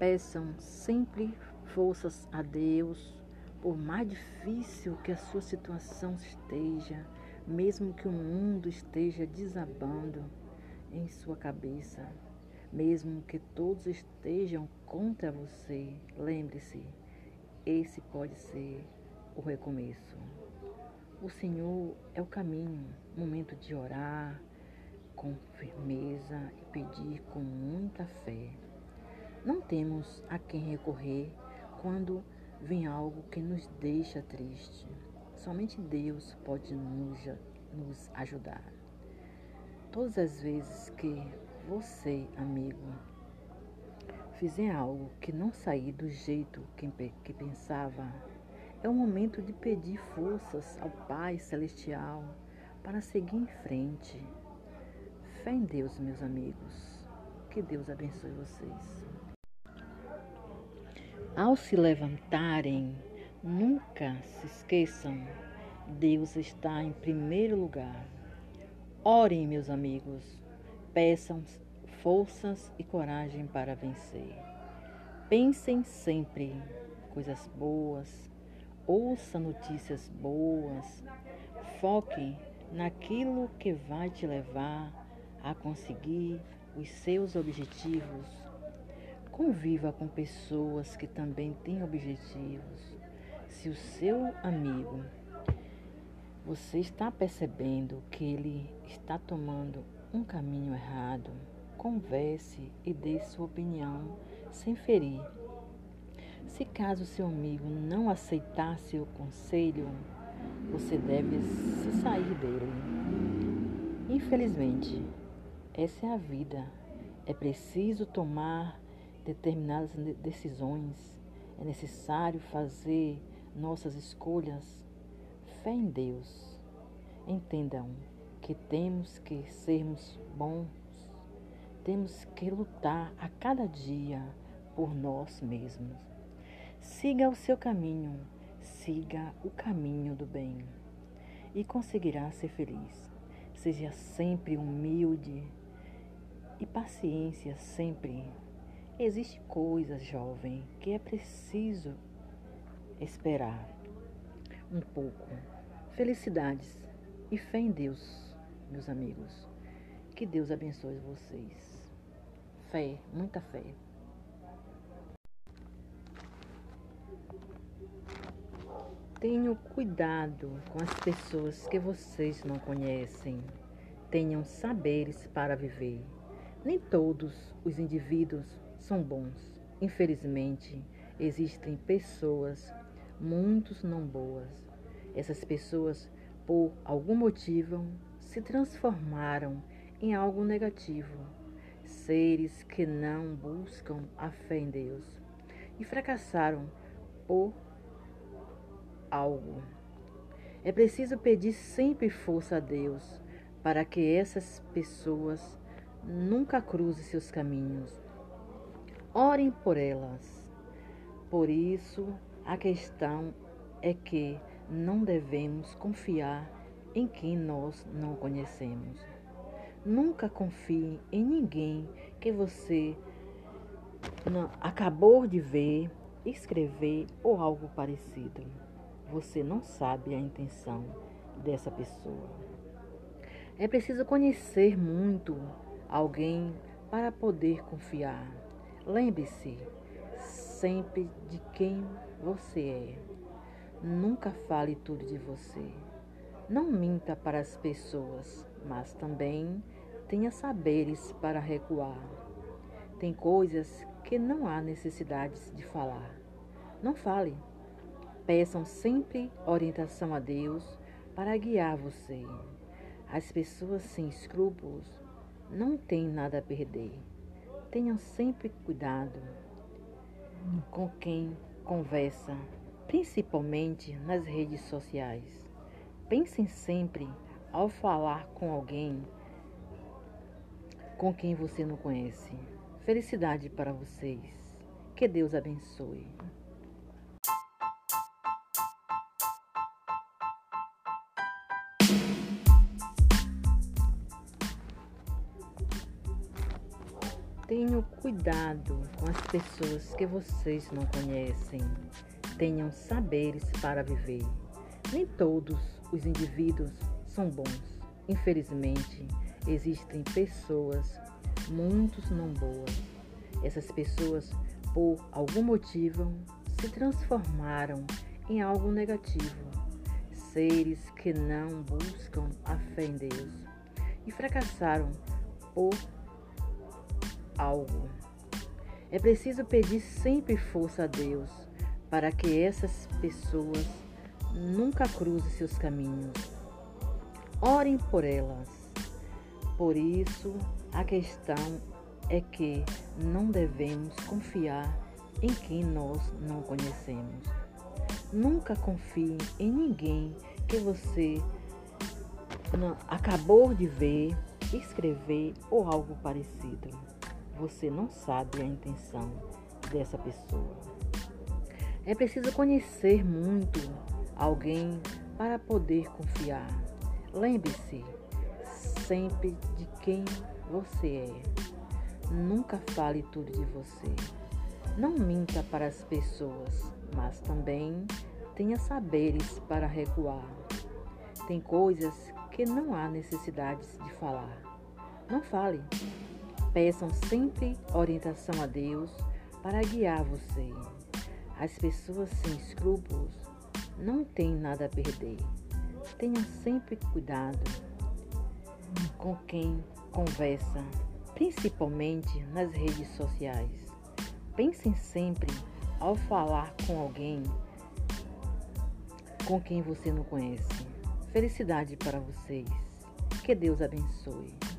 Peçam sempre forças a Deus, por mais difícil que a sua situação esteja, mesmo que o mundo esteja desabando em sua cabeça, mesmo que todos estejam contra você, lembre-se, esse pode ser o recomeço. O Senhor é o caminho, momento de orar com firmeza e pedir com muita fé. Não temos a quem recorrer quando vem algo que nos deixa triste. Somente Deus pode nos, ajudar. Todas as vezes que você, amigo, fizer algo que não sair do jeito que pensava, é o momento de pedir forças ao Pai Celestial para seguir em frente. Fé em Deus, meus amigos. Que Deus abençoe vocês. Ao se levantarem, nunca se esqueçam, Deus está em primeiro lugar. Orem, meus amigos, peçam forças e coragem para vencer. Pensem sempre coisas boas, ouça notícias boas, foque naquilo que vai te levar a conseguir os seus objetivos. Conviva com pessoas que também têm objetivos. Se o seu amigo você está percebendo que ele está tomando um caminho errado, converse e dê sua opinião sem ferir se caso seu amigo não aceitar seu conselho, você deve se sair dele. Infelizmente, essa é a vida. É preciso tomar determinadas decisões. É necessário fazer nossas escolhas. Fé em Deus. Entendam que temos que sermos bons. Temos que lutar a cada dia por nós mesmos. Siga o seu caminho, siga o caminho do bem e conseguirá ser feliz. Seja sempre humilde e paciência sempre. Existe coisas, jovem, que é preciso esperar um pouco. Felicidades e fé em Deus, meus amigos. Que Deus abençoe vocês. Fé, muita fé. Tenham cuidado com as pessoas que vocês não conhecem. Tenham saberes para viver. Nem todos os indivíduos são bons. Infelizmente, existem pessoas, muitos não boas. Essas pessoas, por algum motivo, se transformaram em algo negativo. Seres que não buscam a fé em Deus e fracassaram por algo. É preciso pedir sempre força a Deus para que essas pessoas nunca cruzem seus caminhos. Orem por elas. Por isso, a questão é que não devemos confiar em quem nós não conhecemos. Nunca confie em ninguém que você não, acabou de ver, escrever ou algo parecido você não sabe a intenção dessa pessoa. É preciso conhecer muito alguém para poder confiar. Lembre-se sempre de quem você é. Nunca fale tudo de você. Não minta para as pessoas, mas também tenha saberes para recuar. Tem coisas que não há necessidade de falar. Não fale. Peçam sempre orientação a Deus para guiar você. As pessoas sem escrúpulos não têm nada a perder. Tenham sempre cuidado com quem conversa, principalmente nas redes sociais. Pensem sempre ao falar com alguém com quem você não conhece. Felicidade para vocês. Que Deus abençoe. Tenham cuidado com as pessoas que vocês não conhecem. Tenham saberes para viver. Nem todos os indivíduos são bons. Infelizmente, existem pessoas, muitos não boas. Essas pessoas, por algum motivo, se transformaram em algo negativo. Seres que não buscam a fé em Deus e fracassaram por algo. É preciso pedir sempre força a Deus para que essas pessoas nunca cruzem seus caminhos. Orem por elas. Por isso, a questão é que não devemos confiar em quem nós não conhecemos. Nunca confie em ninguém que você acabou de ver, escrever ou algo parecido. Você não sabe a intenção dessa pessoa. É preciso conhecer muito alguém para poder confiar. Lembre-se sempre de quem você é. Nunca fale tudo de você. Não minta para as pessoas, mas também tenha saberes para recuar. Tem coisas que não há necessidade de falar. Não fale. Peçam sempre orientação a Deus para guiar você. As pessoas sem escrúpulos não têm nada a perder. Tenha sempre cuidado com quem conversa, principalmente nas redes sociais. Pensem sempre ao falar com alguém com quem você não conhece. Felicidade para vocês. Que Deus abençoe.